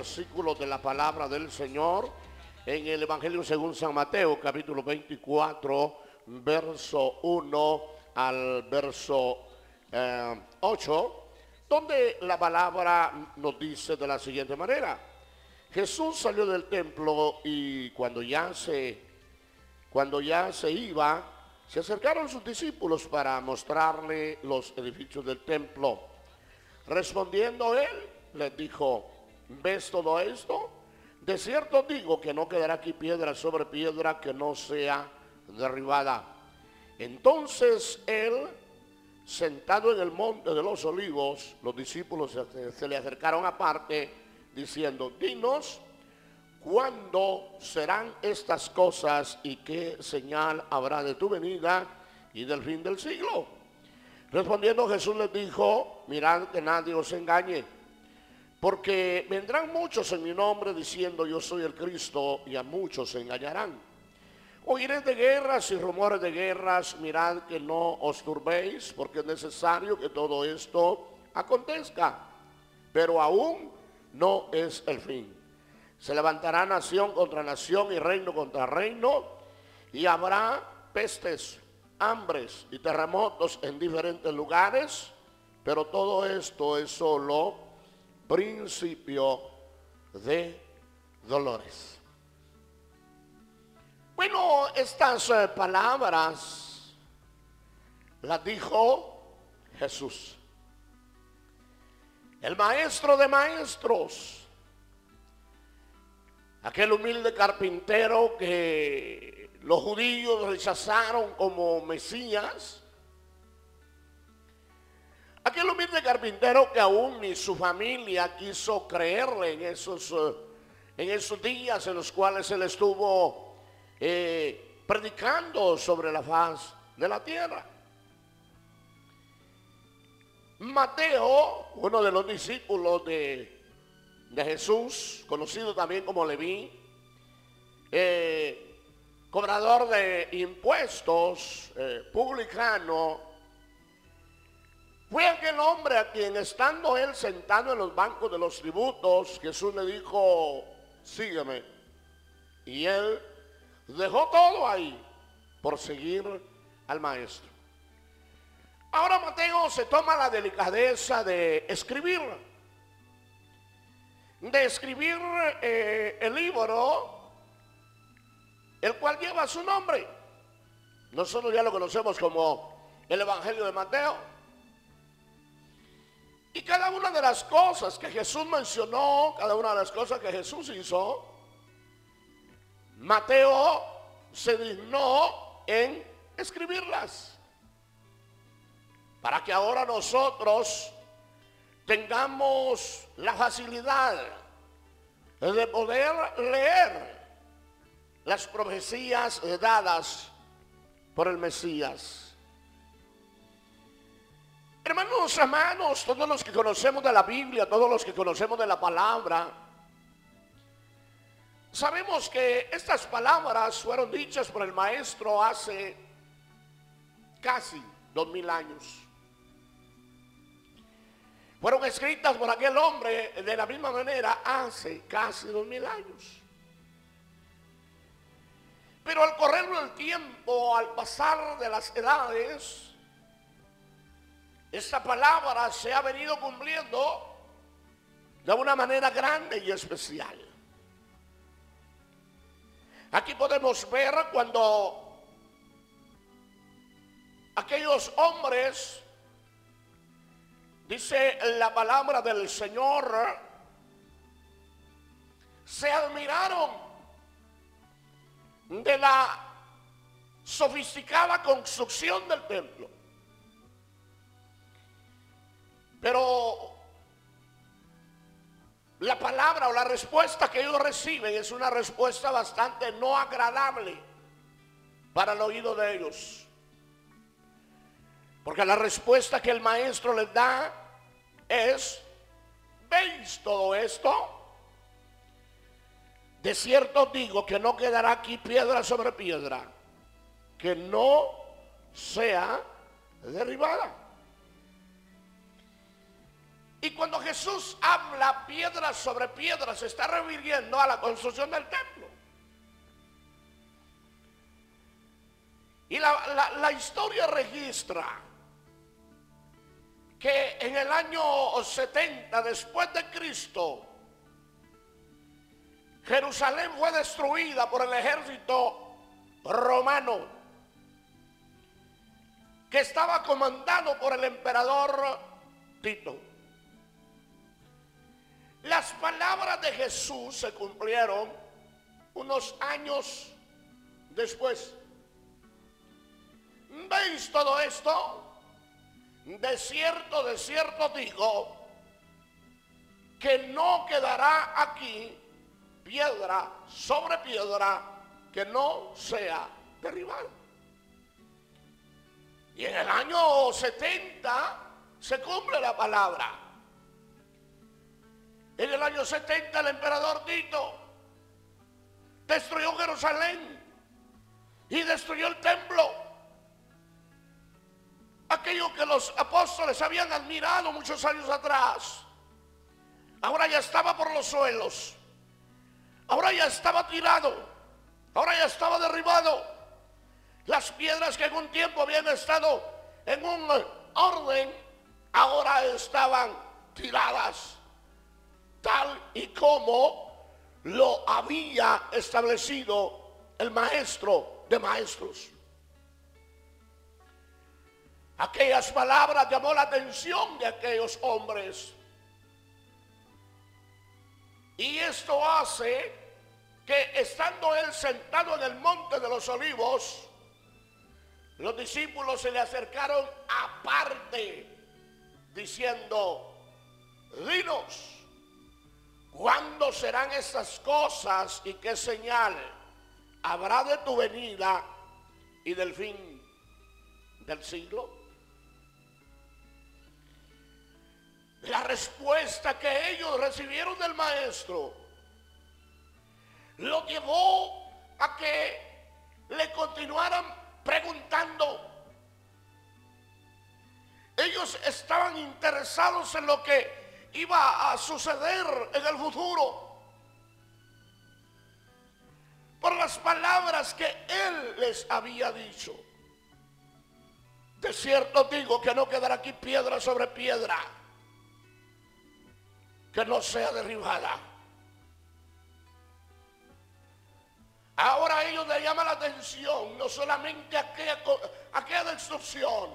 versículos de la palabra del Señor en el Evangelio según San Mateo, capítulo 24, verso 1 al verso 8, eh, donde la palabra nos dice de la siguiente manera. Jesús salió del templo y cuando ya se cuando ya se iba, se acercaron sus discípulos para mostrarle los edificios del templo. Respondiendo él, les dijo, ¿ves todo esto? De cierto digo que no quedará aquí piedra sobre piedra que no sea derribada. Entonces él, sentado en el monte de los olivos, los discípulos se, le acercaron aparte, diciendo, dinos, ¿cuándo serán estas cosas y qué señal habrá de tu venida y del fin del siglo? Respondiendo Jesús les dijo, mirad que nadie os engañe porque vendrán muchos en mi nombre diciendo yo soy el Cristo y a muchos se engañarán. Oiréis de guerras y rumores de guerras, mirad que no os turbéis, porque es necesario que todo esto acontezca. Pero aún no es el fin. Se levantará nación contra nación y reino contra reino, y habrá pestes, hambres y terremotos en diferentes lugares, pero todo esto es solo principio de dolores. Bueno, estas eh, palabras las dijo Jesús, el maestro de maestros, aquel humilde carpintero que los judíos rechazaron como Mesías Aquel humilde carpintero que aún ni su familia quiso creerle en esos, eh, en esos días en los cuales él estuvo eh, predicando sobre la faz de la tierra. Mateo, uno de los discípulos de, de Jesús, conocido también como Leví, eh, cobrador de impuestos, publicano, fue aquel hombre a quien estando él sentado en los bancos de los tributos, Jesús le dijo, sígueme. Y él dejó todo ahí por seguir al maestro. Ahora Mateo se toma la delicadeza de escribir, de escribir eh, el libro, el cual lleva su nombre. Nosotros ya lo conocemos como el Evangelio de Mateo. Y cada una de las cosas que Jesús mencionó, cada una de las cosas que Jesús hizo, Mateo se dignó en escribirlas. Para que ahora nosotros tengamos la facilidad de poder leer las profecías dadas por el Mesías. Hermanos, hermanos, todos los que conocemos de la Biblia, todos los que conocemos de la palabra, sabemos que estas palabras fueron dichas por el maestro hace casi dos mil años. Fueron escritas por aquel hombre de la misma manera hace casi dos mil años. Pero al correr del tiempo, al pasar de las edades, esta palabra se ha venido cumpliendo de una manera grande y especial. Aquí podemos ver cuando aquellos hombres, dice la palabra del Señor, se admiraron de la sofisticada construcción del templo. Pero la palabra o la respuesta que ellos reciben es una respuesta bastante no agradable para el oído de ellos. Porque la respuesta que el maestro les da es, ¿veis todo esto? De cierto digo que no quedará aquí piedra sobre piedra, que no sea derribada. Y cuando Jesús habla piedra sobre piedra, se está refiriendo a la construcción del templo. Y la, la historia registra que en el año 70 después de Cristo, Jerusalén fue destruida por el ejército romano que estaba comandado por el emperador Tito. Las palabras de Jesús se cumplieron unos años después. ¿Veis todo esto? De cierto, de cierto digo, que no quedará aquí piedra sobre piedra que no sea derribada. Y en el año 70 se cumple la palabra. En el año 70 el emperador Tito destruyó Jerusalén y destruyó el templo aquello que los apóstoles habían admirado muchos años atrás, ahora ya estaba por los suelos, ahora ya estaba tirado, ahora ya estaba derribado. Las piedras que en un tiempo habían estado en un orden, ahora estaban tiradas, tal y como lo había establecido el maestro de maestros. Aquellas palabras llamó la atención de aquellos hombres. Y esto hace que estando él sentado en el monte de los olivos, los discípulos se le acercaron aparte, diciendo, dinos, ¿cuándo serán estas cosas y qué señal habrá de tu venida y del fin del siglo? la respuesta que ellos recibieron del maestro lo llevó a que le continuaran preguntando. Ellos estaban interesados en lo que iba a suceder en el futuro. Por las palabras que él les había dicho. De cierto digo que no quedará aquí piedra sobre piedra que no sea derribada. Ahora a ellos les llama la atención no solamente aquella, aquella destrucción,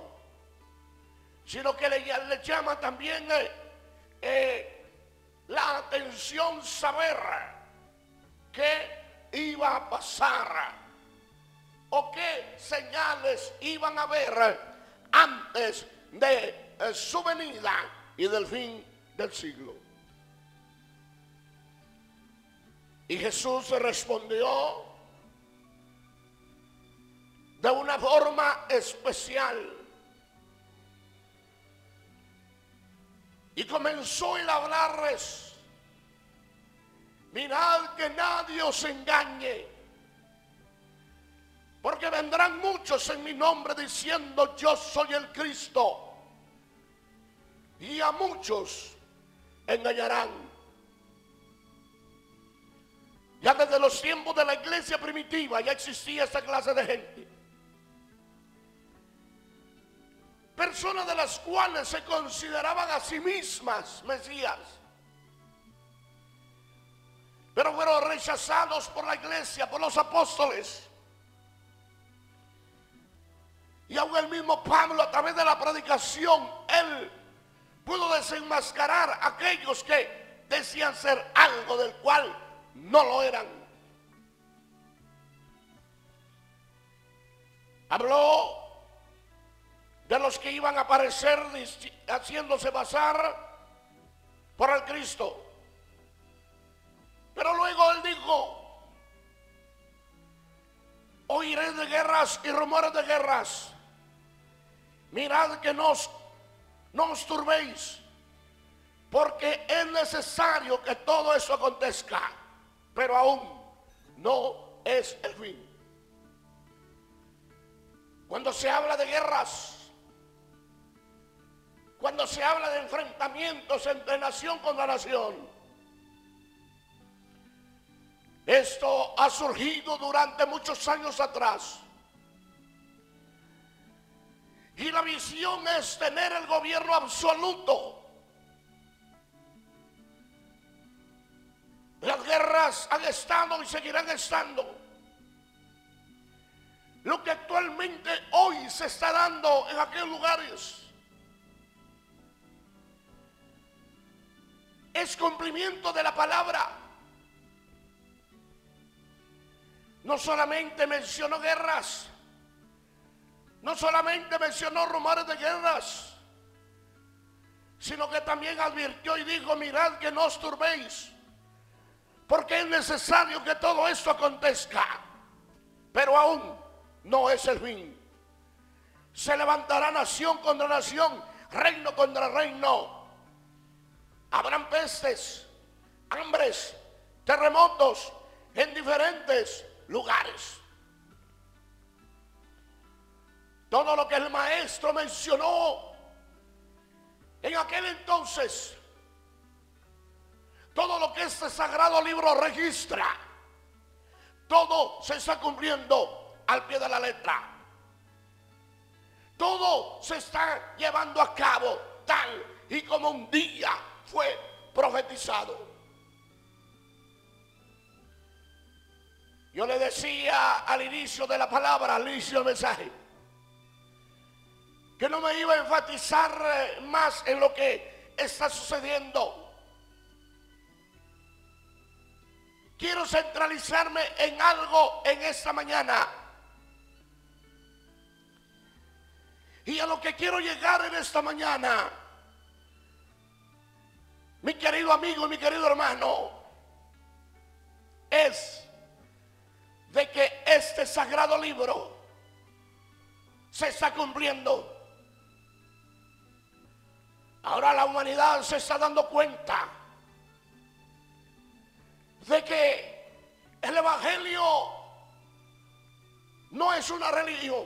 sino que le, llama también eh, la atención saber qué iba a pasar o qué señales iban a haber antes de eh, su venida y del fin del siglo. Y Jesús respondió de una forma especial. Y comenzó a hablarles, mirad que nadie os engañe, porque vendrán muchos en mi nombre diciendo yo soy el Cristo, y a muchos engañarán. Ya desde los tiempos de la iglesia primitiva ya existía esta clase de gente. Personas de las cuales se consideraban a sí mismas Mesías. Pero fueron rechazados por la iglesia, por los apóstoles. Y aún el mismo Pablo a través de la predicación, él pudo desenmascarar a aquellos que decían ser algo del cual no lo eran. Habló de los que iban a aparecer haciéndose pasar por el Cristo. Pero luego él dijo, oiré de guerras y rumores de guerras. Mirad que nos, no os turbéis, porque es necesario que todo eso acontezca pero aún no es el fin. Cuando se habla de guerras, cuando se habla de enfrentamientos entre nación contra nación. Esto ha surgido durante muchos años atrás. Y la visión es tener el gobierno absoluto. Las guerras han estado y seguirán estando. Lo que actualmente hoy se está dando en aquellos lugares es cumplimiento de la palabra. No solamente mencionó guerras, no solamente mencionó rumores de guerras, sino que también advirtió y dijo, mirad que no os turbéis, porque es necesario que todo esto acontezca, pero aún no es el fin. Se levantará nación contra nación, reino contra reino. Habrán pestes, hambres, terremotos en diferentes lugares. Todo lo que el maestro mencionó en aquel entonces, todo lo que este sagrado libro registra, todo se está cumpliendo al pie de la letra. Todo se está llevando a cabo tal y como un día fue profetizado. Yo le decía al inicio de la palabra, al inicio del mensaje, que no me iba a enfatizar eh, más en lo que está sucediendo. Quiero centralizarme en algo en esta mañana. Y a lo que quiero llegar en esta mañana, mi querido amigo y mi querido hermano, es de que este sagrado libro se está cumpliendo Ahora la humanidad se está dando cuenta de que el Evangelio no es una religión.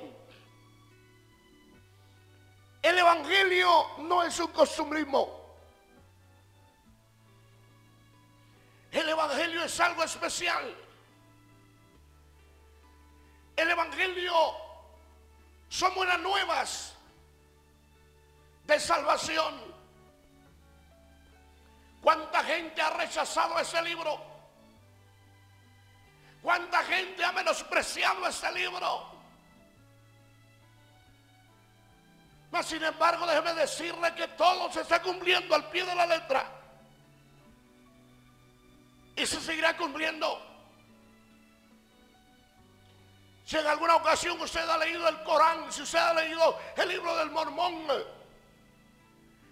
El Evangelio no es un costumbrismo. El Evangelio es algo especial. El Evangelio son buenas nuevas de salvación. ¿Cuánta gente ha rechazado ese libro? ¿Cuánta gente ha menospreciado ese libro? Mas sin embargo, déjeme decirle que todo se está cumpliendo al pie de la letra. Y se seguirá cumpliendo. Si en alguna ocasión usted ha leído el Corán, si usted ha leído el libro del Mormón,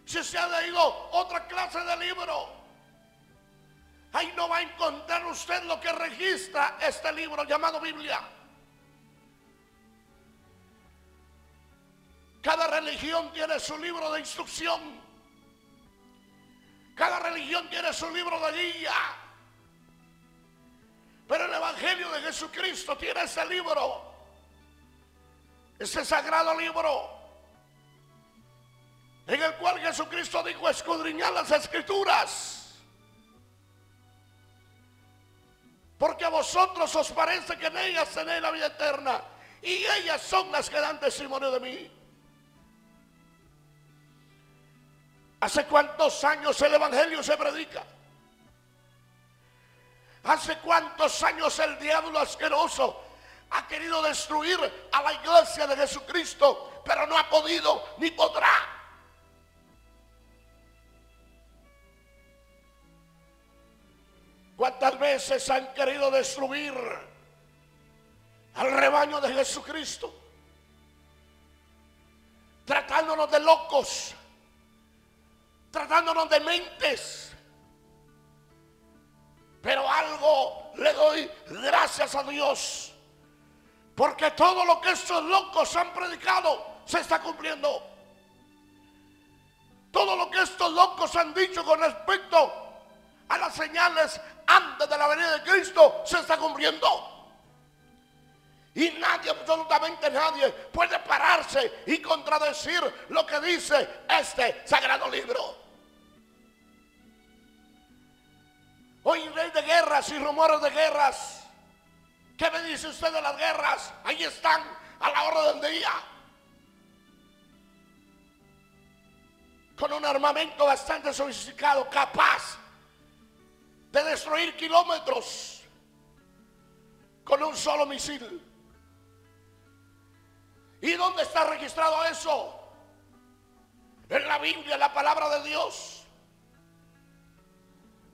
si se ha leído otra clase de libro, ahí no va a encontrar usted lo que registra este libro llamado Biblia. Cada religión tiene su libro de instrucción. Cada religión tiene su libro de guía. Pero el Evangelio de Jesucristo tiene ese libro. Ese sagrado libro en el cual Jesucristo dijo escudriñar las escrituras. Porque a vosotros os parece que en ellas tenéis la vida eterna. Y ellas son las que dan testimonio de mí. ¿Hace cuántos años el Evangelio se predica? ¿Hace cuántos años el diablo asqueroso ha querido destruir a la iglesia de Jesucristo, pero no ha podido ni podrá? ¿Cuántas veces han querido destruir al rebaño de Jesucristo? Tratándonos de locos, tratándonos de mentes. Pero algo le doy gracias a Dios. Porque todo lo que estos locos han predicado se está cumpliendo. Todo lo que estos locos han dicho con respecto a las señales antes de la venida de Cristo se está cumpliendo. Y nadie, absolutamente nadie, puede pararse y contradecir lo que dice este sagrado libro. Hoy rey de guerras y rumores de guerras. ¿Qué me dice usted de las guerras? Ahí están a la hora del día. Con un armamento bastante sofisticado, capaz de destruir kilómetros con un solo misil. ¿Y dónde está registrado eso? En la Biblia, la palabra de Dios.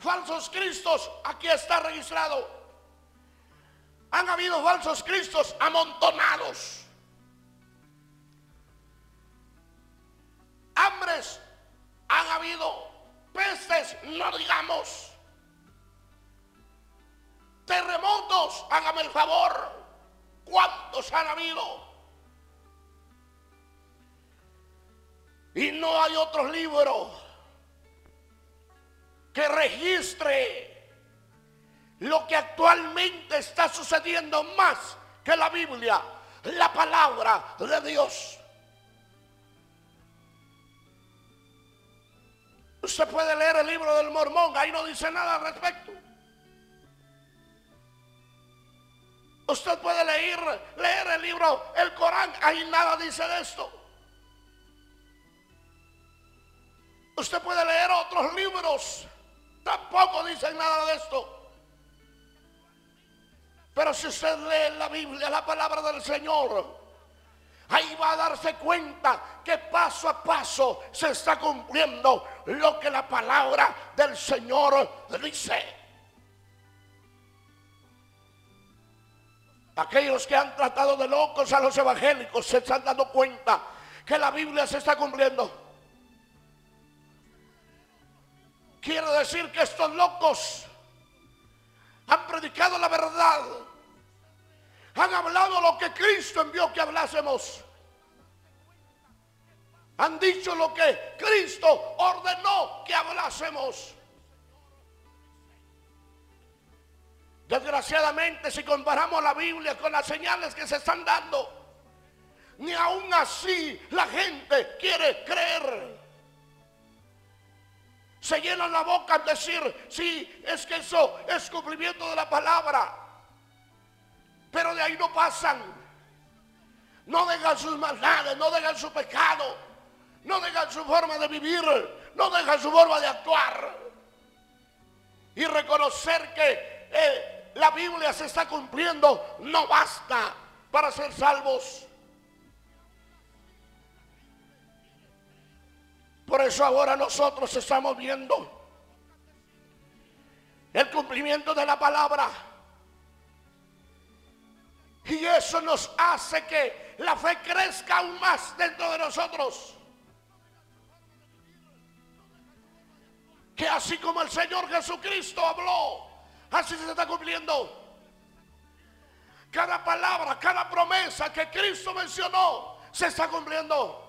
Falsos Cristos, aquí está registrado. Han habido falsos Cristos amontonados. Hambres han habido. Pestes, no digamos. Terremotos, hágame el favor. ¿Cuántos han habido? Y no hay otro libro que registre lo que actualmente está sucediendo más que la Biblia, la palabra de Dios. Usted puede leer el libro del mormón, ahí no dice nada al respecto. Usted puede leer, leer el libro, el Corán, ahí nada dice de esto. Usted puede leer otros libros, tampoco dicen nada de esto. Pero si usted lee la Biblia, la palabra del Señor, ahí va a darse cuenta que paso a paso se está cumpliendo lo que la palabra del Señor dice. Aquellos que han tratado de locos a los evangélicos se están dando cuenta que la Biblia se está cumpliendo. Decir que estos locos han predicado la verdad. Han hablado lo que Cristo envió que hablásemos. Han dicho lo que Cristo ordenó que hablásemos. Desgraciadamente, si comparamos la Biblia con las señales que se están dando, ni aún así la gente quiere creer se llenan la boca al decir, sí, es que eso es cumplimiento de la palabra. Pero de ahí no pasan. No dejan sus maldades, no dejan su pecado, no dejan su forma de vivir, no dejan su forma de actuar. Y reconocer que eh, la Biblia se está cumpliendo no basta para ser salvos. Por eso ahora nosotros estamos viendo el cumplimiento de la palabra. Y eso nos hace que la fe crezca aún más dentro de nosotros. Que así como el Señor Jesucristo habló, así se está cumpliendo. Cada palabra, cada promesa que Cristo mencionó, se está cumpliendo.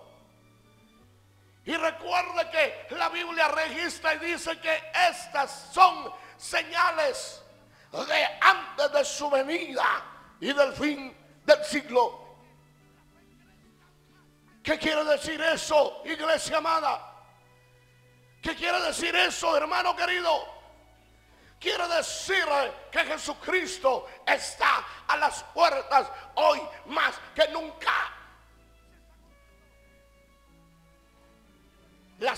Y recuerde que la Biblia registra y dice que estas son señales de antes de su venida y del fin del siglo. ¿Qué quiere decir eso, iglesia amada? ¿Qué quiere decir eso, hermano querido? Quiere decir que Jesucristo está a las puertas hoy más que nunca.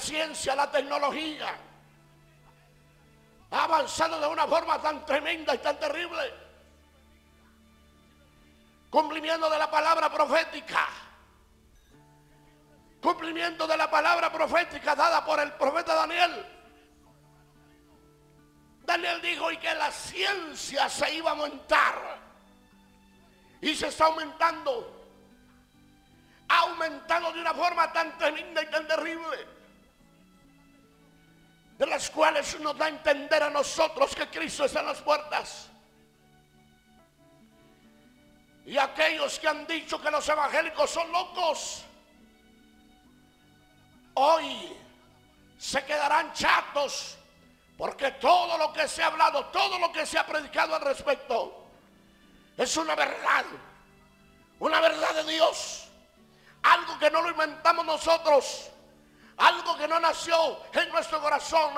Ciencia, la tecnología ha avanzado de una forma tan tremenda y tan terrible. Cumplimiento de la palabra profética. Cumplimiento de la palabra profética dada por el profeta Daniel. Daniel dijo y que la ciencia se iba a aumentar. Y se está aumentando. Ha aumentado de una forma tan tremenda y tan terrible de las cuales nos da a entender a nosotros que Cristo está en las puertas. Y aquellos que han dicho que los evangélicos son locos, hoy se quedarán chatos porque todo lo que se ha hablado, todo lo que se ha predicado al respecto, es una verdad. Una verdad de Dios. Algo que no lo inventamos nosotros. Algo que no nació en nuestro corazón.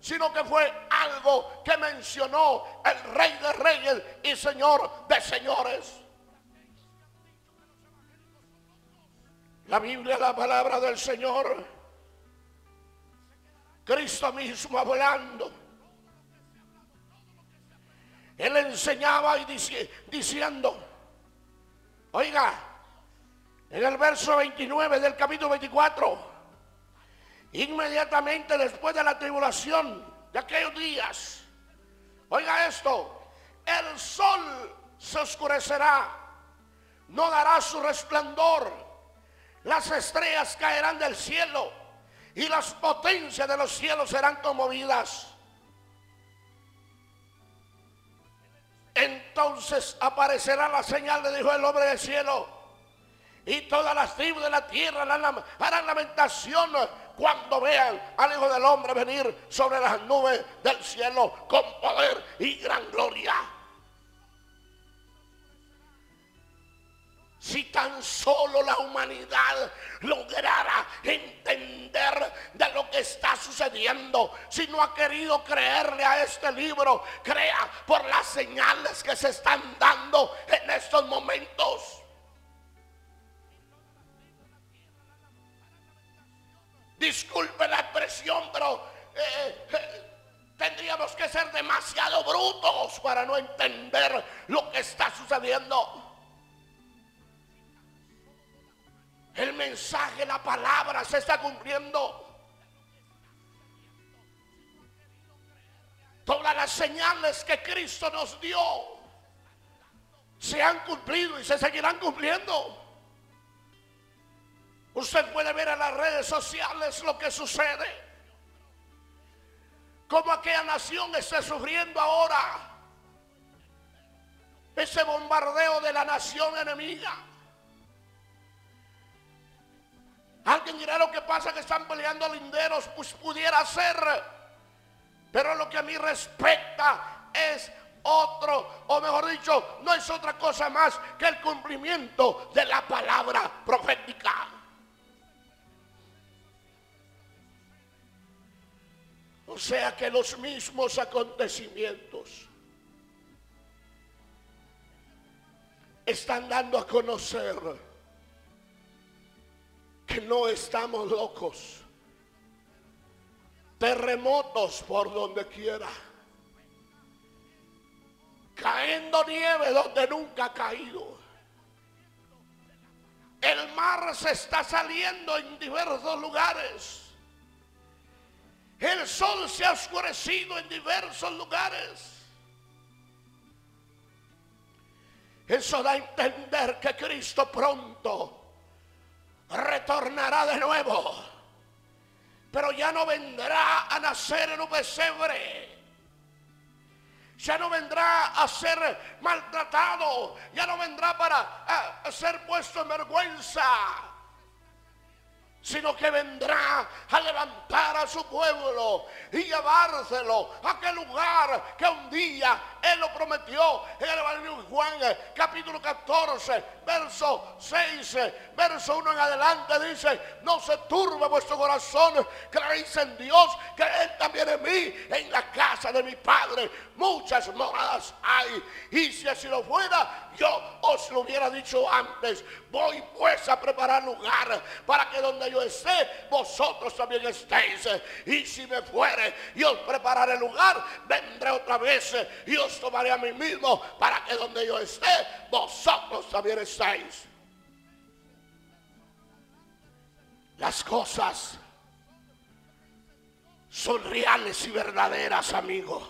Sino que fue algo que mencionó el Rey de Reyes y Señor de Señores. La Biblia, la palabra del Señor. Cristo mismo hablando. Él enseñaba y diciendo, oiga, en el verso 29 del capítulo 24, inmediatamente después de la tribulación de aquellos días, oiga esto, el sol se oscurecerá, no dará su resplandor, las estrellas caerán del cielo y las potencias de los cielos serán conmovidas. Entonces aparecerá la señal, le dijo el hombre del cielo. Y todas las tribus de la tierra harán lamentación cuando vean al Hijo del Hombre venir sobre las nubes del cielo con poder y gran gloria. Si tan solo la humanidad lograra entender de lo que está sucediendo, si no ha querido creerle a este libro, crea por las señales que se están dando en estos momentos. Disculpe la expresión, pero eh, eh, tendríamos que ser demasiado brutos para no entender lo que está sucediendo. El mensaje, la palabra se está cumpliendo. Todas las señales que Cristo nos dio se han cumplido y se seguirán cumpliendo. Usted puede ver en las redes sociales lo que sucede. Como aquella nación está sufriendo ahora ese bombardeo de la nación enemiga. Alguien dirá lo que pasa que están peleando linderos, pues pudiera ser. Pero lo que a mí respecta es otro, o mejor dicho, no es otra cosa más que el cumplimiento de la palabra profética. O sea que los mismos acontecimientos están dando a conocer que no estamos locos. Terremotos por donde quiera. Cayendo nieve donde nunca ha caído. El mar se está saliendo en diversos lugares. El sol se ha oscurecido en diversos lugares. Eso da a entender que Cristo pronto retornará de nuevo. Pero ya no vendrá a nacer en un pesebre. Ya no vendrá a ser maltratado. Ya no vendrá para ser puesto en vergüenza sino que vendrá a levantar a su pueblo y llevárselo a aquel lugar que un día Él lo prometió en el Evangelio de Juan, capítulo 14, verso 6, verso 1 en adelante, dice, no se turbe vuestro corazón, creéis en Dios, Él también en mí, en la casa de mi Padre, muchas moradas hay, y si así lo fuera, yo os lo hubiera dicho antes, voy pues a preparar lugar para que donde yo esté, vosotros también estéis. Y si me fuere y os prepararé lugar, vendré otra vez y os tomaré a mí mismo para que donde yo esté, vosotros también estéis. Las cosas son reales y verdaderas, amigo.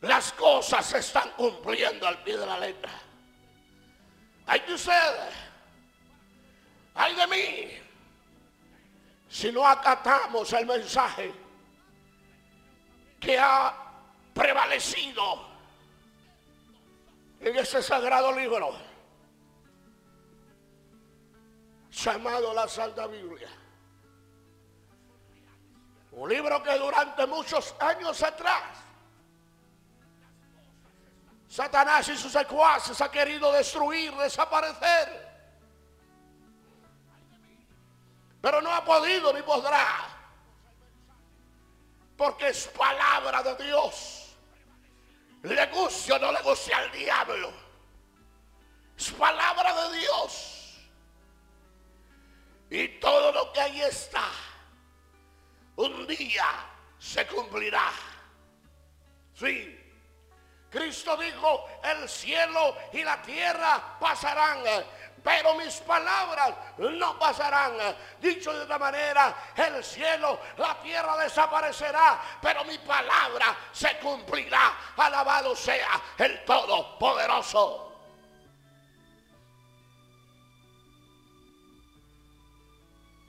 Las cosas se están cumpliendo al pie de la letra. Hay de usted ay de mí, si no acatamos el mensaje que ha prevalecido en ese sagrado libro llamado la Santa Biblia. Un libro que durante muchos años atrás Satanás y sus secuaces ha querido destruir, desaparecer. Pero no ha podido ni podrá. Porque es palabra de Dios. Le guste o no le guste al diablo. Es palabra de Dios. Y todo lo que ahí está, un día se cumplirá. Sí. Cristo dijo, el cielo y la tierra pasarán, pero mis palabras no pasarán. Dicho de otra manera, el cielo, la tierra desaparecerá, pero mi palabra se cumplirá. Alabado sea el Todopoderoso.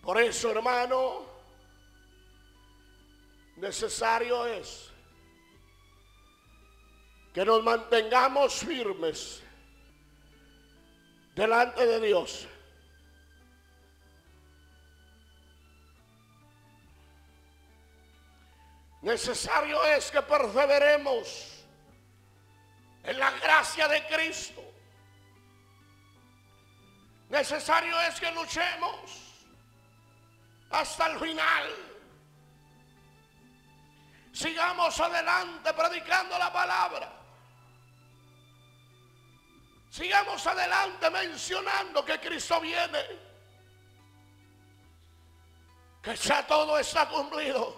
Por eso, hermano, necesario es que nos mantengamos firmes delante de Dios. Necesario es que perseveremos en la gracia de Cristo. Necesario es que luchemos hasta el final. Sigamos adelante predicando la palabra. Sigamos adelante mencionando que Cristo viene. Que ya todo está cumplido.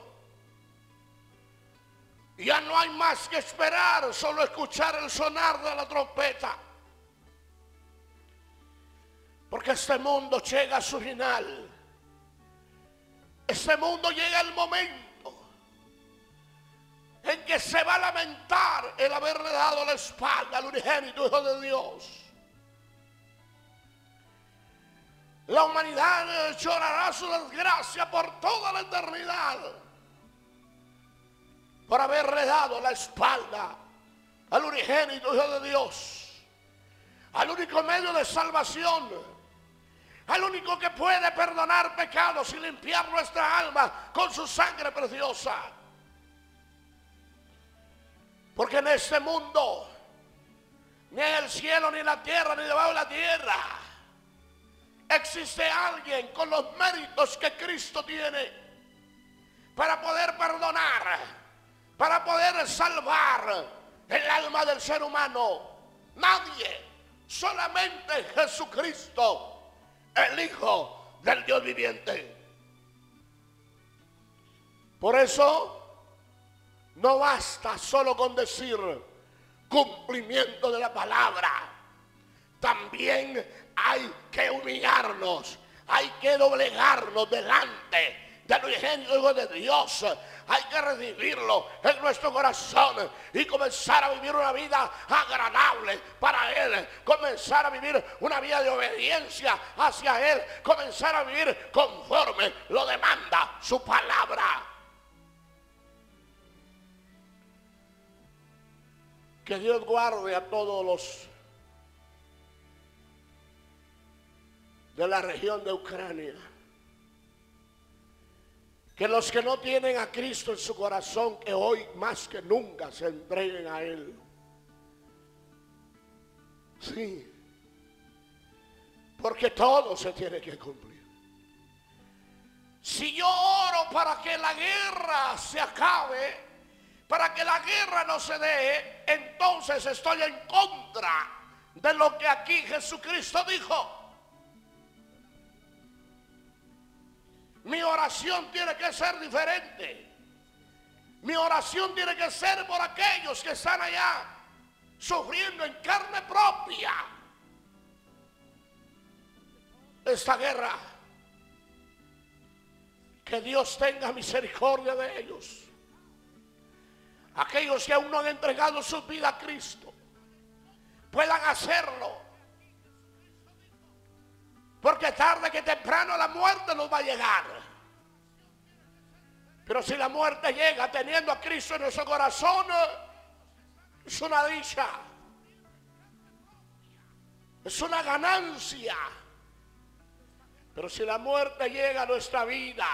Ya no hay más que esperar, solo escuchar el sonar de la trompeta. Porque este mundo llega a su final. Este mundo llega el momento en que se va a lamentar el haberle dado la espalda al unigénito Hijo de Dios. La humanidad llorará su desgracia por toda la eternidad por haberle dado la espalda al unigénito Hijo de Dios, al único medio de salvación, al único que puede perdonar pecados y limpiar nuestra alma con su sangre preciosa. Porque en este mundo, ni en el cielo, ni en la tierra, ni debajo de la tierra, existe alguien con los méritos que Cristo tiene para poder perdonar, para poder salvar el alma del ser humano. Nadie, solamente Jesucristo, el Hijo del Dios viviente. Por eso no basta solo con decir cumplimiento de la palabra. También hay que humillarnos, hay que doblegarnos delante del ingenio de Dios. Hay que recibirlo en nuestro corazón y comenzar a vivir una vida agradable para Él. Comenzar a vivir una vida de obediencia hacia Él. Comenzar a vivir conforme lo demanda su palabra. Que Dios guarde a todos los de la región de Ucrania. Que los que no tienen a Cristo en su corazón, que hoy más que nunca se entreguen a Él. Sí. Porque todo se tiene que cumplir. Si yo oro para que la guerra se acabe, para que la guerra no se dé, entonces estoy en contra de lo que aquí Jesucristo dijo. Mi oración tiene que ser diferente. Mi oración tiene que ser por aquellos que están allá sufriendo en carne propia esta guerra. Que Dios tenga misericordia de ellos. Aquellos que aún no han entregado su vida a Cristo puedan hacerlo. Porque tarde que temprano la muerte nos va a llegar. Pero si la muerte llega teniendo a Cristo en nuestro corazón, es una dicha. Es una ganancia. Pero si la muerte llega a nuestra vida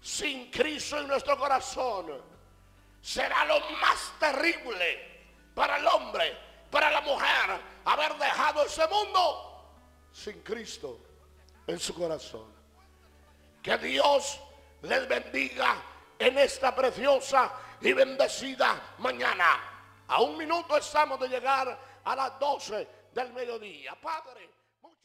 sin Cristo en nuestro corazón, será lo más terrible para el hombre haber dejado ese mundo sin Cristo en su corazón. Que Dios les bendiga en esta preciosa y bendecida mañana. A un minuto estamos de llegar a las 12 del mediodía. Padre.